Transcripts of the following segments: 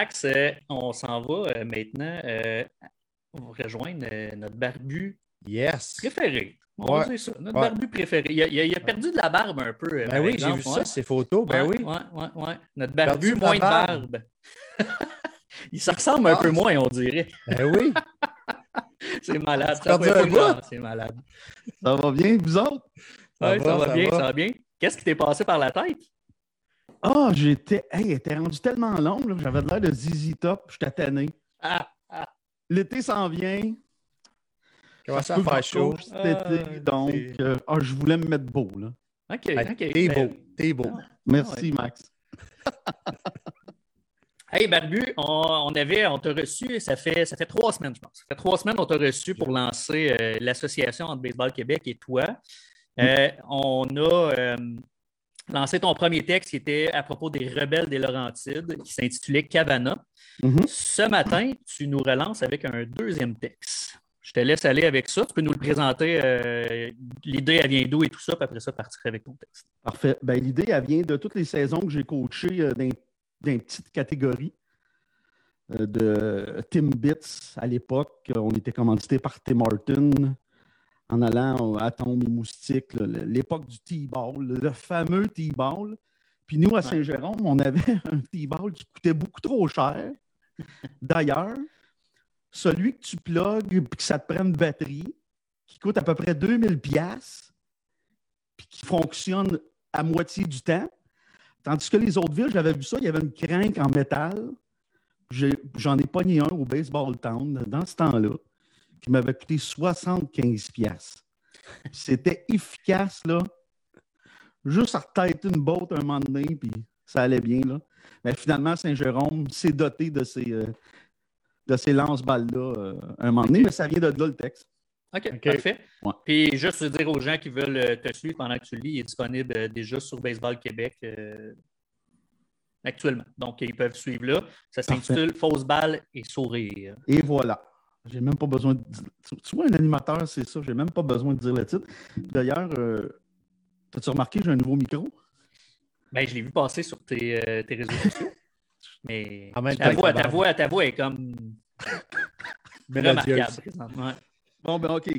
Max, euh, on s'en va euh, maintenant. euh, on va rejoindre euh, notre barbu Yes. préféré. On Ouais. va dire ça. Notre Ouais. barbu préféré. Il a, il a- il a perdu de la barbe un peu. Ben oui, j'ai vu ouais. ça, ces photos. Ben Ouais, oui. ouais, ouais, ouais. Notre barbu, moins de barbe. barbe. il se ressemble un peu moins, on dirait. Ben oui. C'est malade. Ça C'est malade. Ça va bien, vous autres? Ouais, ça, va, bien, va. ça va bien. Qu'est-ce qui t'est passé par la tête? Ah, j'étais. Hey, elle était rendue tellement longue, j'avais l'air de ZZ Top, j'étais tanné. Ah, ah, L'été s'en vient. Commence à peut faire chaud? Cet été, Ah, donc, euh, ah, je voulais me mettre beau. Là. OK, OK. T'es Ben, beau. T'es beau. Merci, Ah ouais. Max. Hey, Barbu, on, on avait, on t'a reçu, ça fait, ça fait trois semaines, je pense. Ça fait trois semaines qu'on t'a reçu pour lancer euh, l'association entre Baseball Québec et toi. Euh, on a lancé ton premier texte qui était à propos des rebelles des Laurentides, qui s'intitulait Cavana. Mhm. Ce matin, tu nous relances avec un deuxième texte. Je te laisse aller avec ça. Tu peux nous le présenter, euh, l'idée, elle vient d'où et tout ça, puis après ça, partir avec ton texte. Parfait. Ben, L'idée, elle vient de toutes les saisons que j'ai coachées euh, dans, dans une petite catégorie euh, de Tim Bits à l'époque. On était commandité par Tim Horton en allant à Tombe et Moustique, là, l'époque du T-ball, le fameux T-ball. Puis nous, à Saint-Jérôme, on avait un T-ball qui coûtait beaucoup trop cher. D'ailleurs, celui que tu plugues puis que ça te prend une batterie qui coûte à peu près 2000 pièces puis qui fonctionne à moitié du temps. Tandis que les autres villes, j'avais vu ça, il y avait une crinque en métal. J'en ai, pogné un au Baseball Town dans ce temps-là qui m'avait coûté 75 pièces. C'était efficace, là. Juste à retêter une botte un moment donné, puis ça allait bien, là. Mais finalement, Saint-Jérôme s'est doté de ces, euh, de ces lance-balles-là euh, un moment donné, mais ça vient de là, le texte. OK, parfait. Ouais. Puis juste dire aux gens qui veulent euh, te suivre pendant que tu lis, il est disponible déjà sur Baseball Québec euh, actuellement. Donc, ils peuvent suivre là. Ça s'intitule Fausse balle et sourire. Et voilà. J'ai même pas besoin de dire. Tu- vois, un animateur, c'est ça. J'ai même pas besoin de dire le titre. D'ailleurs, euh, as-tu remarqué, j'ai un nouveau micro? Ben, je l'ai vu passer sur tes, euh, tes réseaux sociaux. Mais même ta, voix, ta, voix, ta voix est comme remarquable présentement. Bon, ben OK.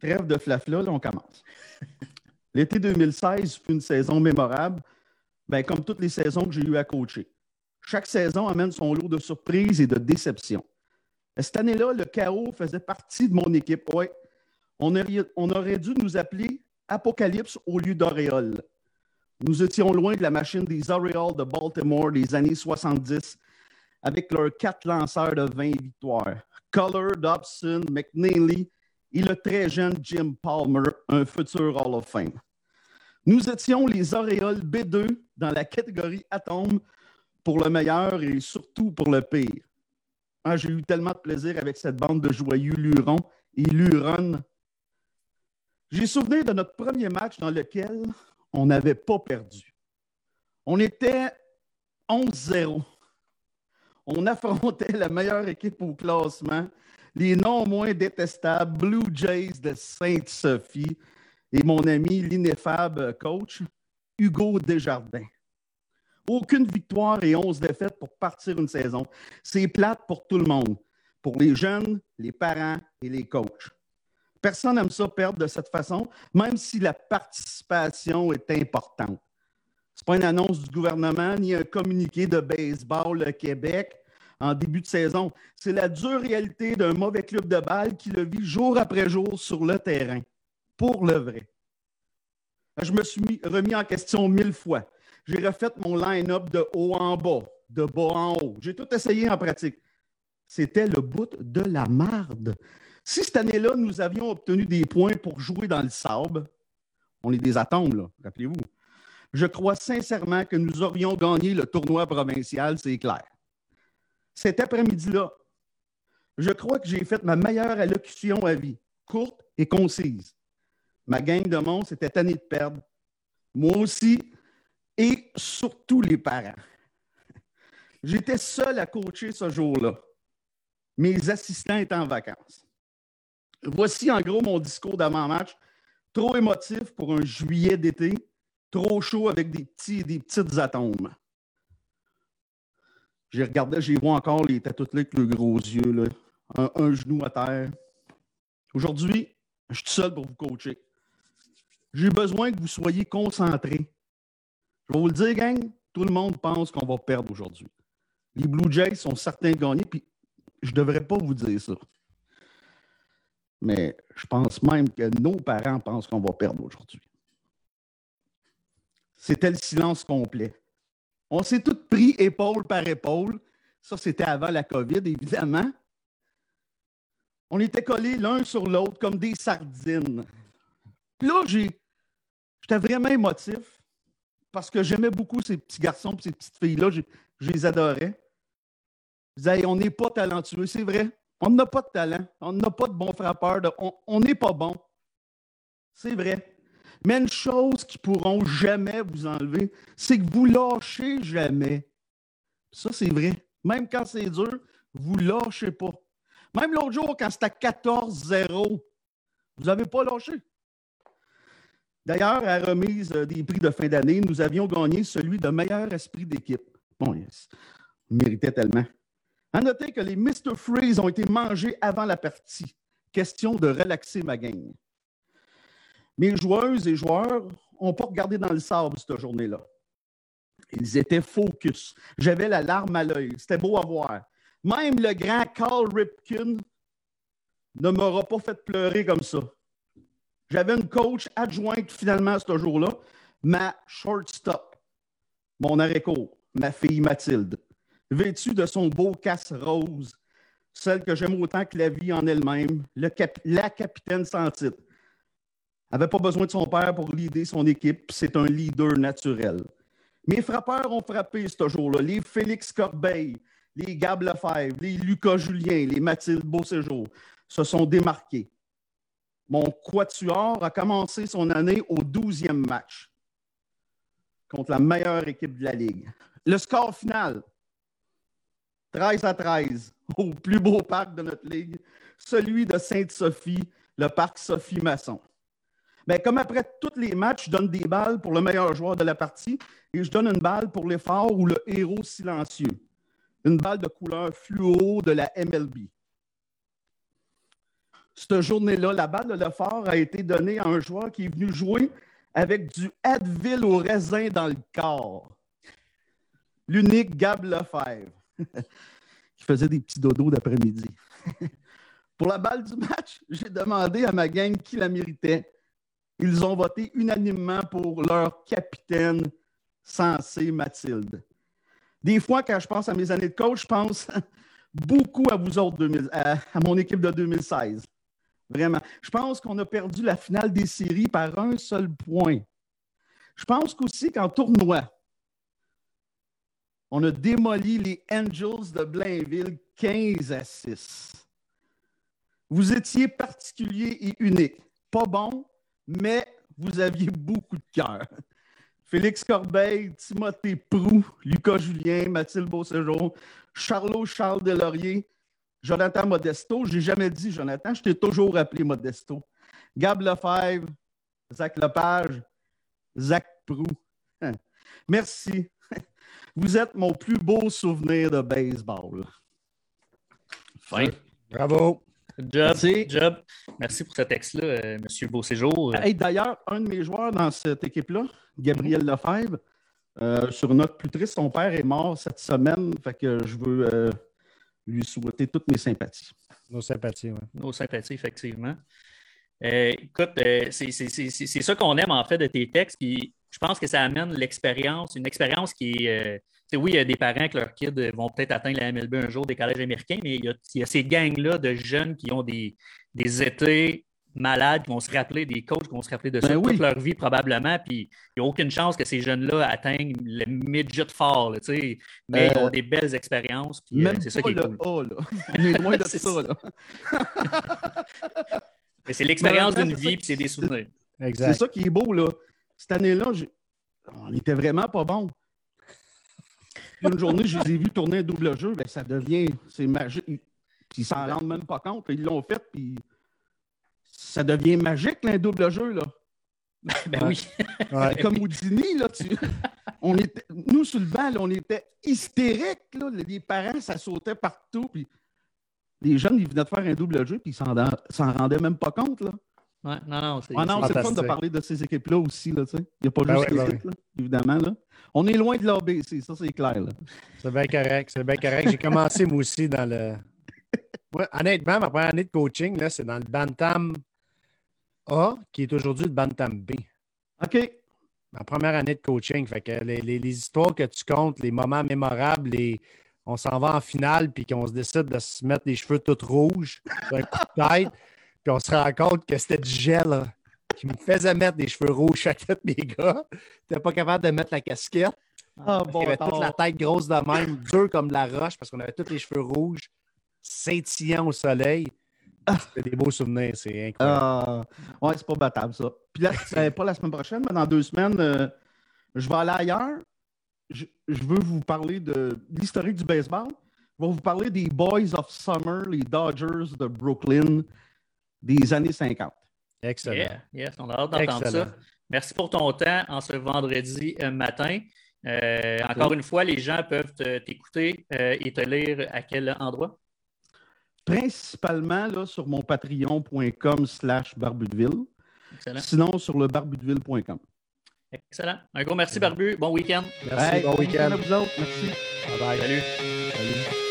Trêve de flafla, là, on commence. L'été 2016 fut une saison mémorable, ben, comme toutes les saisons que j'ai eu à coacher. Chaque saison amène son lot de surprises et de déceptions. Cette année-là, le chaos faisait partie de mon équipe. Oui, on aurait, on aurait dû nous appeler Apocalypse au lieu d'Auréole. Nous étions loin de la machine des Orioles de Baltimore des années 70, avec leurs quatre lanceurs de 20 victoires. Color, Dobson, McNeely et le très jeune Jim Palmer, un futur Hall of Fame. Nous étions les Auréoles B2 dans la catégorie Atome pour le meilleur et surtout pour le pire. J'ai eu tellement de plaisir avec cette bande de joyeux lurons et luronnes. J'ai souvenir de notre premier match dans lequel on n'avait pas perdu. On était 11-0 on affrontait la meilleure équipe au classement, les non moins détestables Blue Jays de Sainte-Sophie et mon ami l'ineffable coach Hugo Desjardins. Aucune victoire et 11 défaites pour partir une saison. C'est plate pour tout le monde, pour les jeunes, les parents et les coachs. Personne n'aime ça perdre de cette façon, même si la participation est importante. Ce n'est pas une annonce du gouvernement ni un communiqué de baseball Québec en début de saison. C'est la dure réalité d'un mauvais club de balle qui le vit jour après jour sur le terrain. Pour le vrai. Je me suis mis- remis en question mille fois. J'ai refait mon line-up de haut en bas, de bas en haut. J'ai tout essayé en pratique. C'était le bout de la marde. Si cette année-là, nous avions obtenu des points pour jouer dans le sable, on est des atomes, rappelez-vous. Je crois sincèrement que nous aurions gagné le tournoi provincial, c'est clair. Cet après-midi-là, je crois que j'ai fait ma meilleure allocution à vie, courte et concise. Ma gang de monstres était tannée de perdre. Moi aussi, et surtout les parents. J'étais seul à coacher ce jour-là. Mes assistants étaient en vacances. Voici en gros mon discours d'avant-match, trop émotif pour un juillet d'été, trop chaud avec des petits et des petites atomes. J'ai regardé, j'ai vu encore, les là avec le gros yeux. Un, un genou à terre. Aujourd'hui, je suis seul pour vous coacher. J'ai besoin que vous soyez concentrés. Je vais vous le dire, gang, tout le monde pense qu'on va perdre aujourd'hui. Les Blue Jays sont certains de gagner, puis je ne devrais pas vous dire ça. Mais je pense même que nos parents pensent qu'on va perdre aujourd'hui. C'était le silence complet. On s'est tous pris épaule par épaule. Ça, c'était avant la COVID, évidemment. On était collés l'un sur l'autre comme des sardines. Puis là, j'étais vraiment émotif parce que j'aimais beaucoup ces petits garçons et ces petites filles-là. Je, les adorais. Je disais, on n'est pas talentueux, c'est vrai. On n'a pas de talent. On n'a pas de bons frappeurs. de- on n'est pas bon. C'est vrai. Mais une chose qu'ils pourront jamais vous enlever, c'est que vous lâchez jamais. Ça, c'est vrai. Même quand c'est dur, vous lâchez pas. Même l'autre jour, quand c'était 14-0, vous n'avez pas lâché. D'ailleurs, à remise des prix de fin d'année, nous avions gagné celui de meilleur esprit d'équipe. Bon, yes. On méritait tellement. À noter que les Mr. Freeze ont été mangés avant la partie. Question de relaxer ma gang. Mes joueuses et joueurs n'ont pas regardé dans le sable cette journée-là. Ils étaient focus. J'avais la larme à l'œil. C'était beau à voir. Même le grand Carl Ripken ne m'aura pas fait pleurer comme ça. J'avais une coach adjointe finalement ce jour-là, ma shortstop, mon arrêt-court, ma fille Mathilde, vêtue de son beau casse rose, celle que j'aime autant que la vie en elle-même, la capitaine sans titre. Elle n'avait pas besoin de son père pour leader son équipe, c'est un leader naturel. Mes frappeurs ont frappé ce jour-là, les Félix Corbeil, les Gab Lefebvre, les Lucas Julien, les Mathilde Beauséjour se sont démarqués. Mon quatuor a commencé son année au 12e match contre la meilleure équipe de la Ligue. Le score final, 13 à 13, au plus beau parc de notre Ligue, celui de Sainte-Sophie, le parc Sophie-Masson. Mais comme après tous les matchs, je donne des balles pour le meilleur joueur de la partie et je donne une balle pour l'effort ou le héros silencieux. Une balle de couleur fluo de la MLB. Cette journée-là, la balle de l'effort a été donnée à un joueur qui est venu jouer avec du Advil au raisin dans le corps. L'unique Gab Lefebvre, qui faisait des petits dodos d'après-midi. Pour la balle du match, j'ai demandé à ma gang qui la méritait. Ils ont voté unanimement pour leur capitaine sensé Mathilde. Des fois, quand je pense à mes années de coach, je pense beaucoup à vous autres, 2000 à, à mon équipe de 2016. Vraiment. Je pense qu'on a perdu la finale des séries par un seul point. Je pense qu'aussi qu'en tournoi, on a démoli les Angels de Blainville 15 à 6. Vous étiez particulier et unique. Pas bon, mais vous aviez beaucoup de cœur. Félix Corbeil, Timothée Prou, Lucas Julien, Mathilde Beauséjour, Charlot Charles Delaurier, Jonathan Modesto. Je n'ai jamais dit Jonathan, je t'ai toujours appelé Modesto. Gab Lefebvre, Zach Lepage, Zach Prou. Merci. Vous êtes mon plus beau souvenir de baseball. Fin. Bravo. Job, Merci. job. Merci pour ce texte-là, euh, M. Beauséjour. Hey, D'ailleurs, un de mes joueurs dans cette équipe-là, Gabriel Lefebvre, euh, sur une note plus triste, son père est mort cette semaine. Fait que je veux euh, lui souhaiter toutes mes sympathies. Nos sympathies, oui. Nos sympathies, effectivement. Euh, écoute, euh, c'est c'est- c'est- c'est- c'est ça qu'on aime en fait de tes textes. Puis je pense que ça amène l'expérience, une expérience qui est. euh, tu sais, oui, il y a des parents que leurs kids vont peut-être atteindre la MLB un jour, des collèges américains, mais il y a, il y a ces gangs-là de jeunes qui ont des, des étés malades, qui vont se rappeler, des coachs qui vont se rappeler de ça Ben oui. toute leur vie probablement. Puis il n'y a aucune chance que ces jeunes-là atteignent le midget fort, là, tu sais. mais ils Euh, ont des belles expériences. puis, euh, Même c'est ça qui est cool. A, là. On est loin de C'est ça, ça. là. Mais c'est l'expérience d'une vie, puis c'est des souvenirs. C'est ça qui est beau, là. Cette année-là, on était vraiment pas bons. Puis Une journée, je les ai vus tourner un double jeu, ben, ça devient, c'est magique. Puis ils s'en rendent même pas compte. Ils l'ont fait, puis ça devient magique, là, un double jeu, là. Ben oui. Ouais. Comme Houdini, là, tu, on était, nous, sur le banc, là, on était hystériques. Là. Les parents, ça sautait partout. Puis les jeunes, ils venaient de faire un double jeu, puis ils s'en s'en rendaient même pas compte. Là. Ouais, non, non, c'est Ah non, fun de parler de ces équipes-là aussi. Là, tu sais. Il n'y a pas Ben juste oui, les ben équipes, là, évidemment. Là. On est loin de l'ABC, ça, c'est clair. Là. C'est bien correct. C'est bien correct. J'ai commencé, moi aussi, dans le. Moi, honnêtement, ma première année de coaching, là, c'est dans le Bantam A, qui est aujourd'hui le Bantam B. OK. Ma première année de coaching. Fait que les, les- les histoires que tu comptes, les moments mémorables, les, on s'en va en finale, puis qu'on se décide de se mettre les cheveux tout rouges, un coup de tête, puis on se rend compte que c'était du gel qui me faisait mettre des cheveux rouges chacun de mes gars. T'es pas capable de mettre la casquette. Ah, avait toute la tête grosse de même, dur comme de la roche, parce qu'on avait tous les cheveux rouges, scintillants au soleil. C'était des beaux souvenirs, c'est incroyable. Ah, ouais, c'est pas battable, ça. Puis là, c'est pas la semaine prochaine, mais dans deux semaines, euh, je vais aller ailleurs. Je, je veux vous parler de l'historique du baseball. Je vais vous parler des Boys of Summer, les Dodgers de Brooklyn des années 50. Excellent. Yeah, yes, on a hâte d'entendre Excellent. ça. Merci pour ton temps en ce vendredi euh, matin. Euh, encore une fois, les gens peuvent te- t'écouter euh, et te lire à quel endroit? Principalement là, sur mon patreon.com slash barbudeville. Excellent. Sinon, sur le barbudeville.com. Excellent. Un gros merci, Barbu. Bon week-end. Merci, Hey, bon week-end. à vous autres. Merci. Bye bye. Salut. Salut.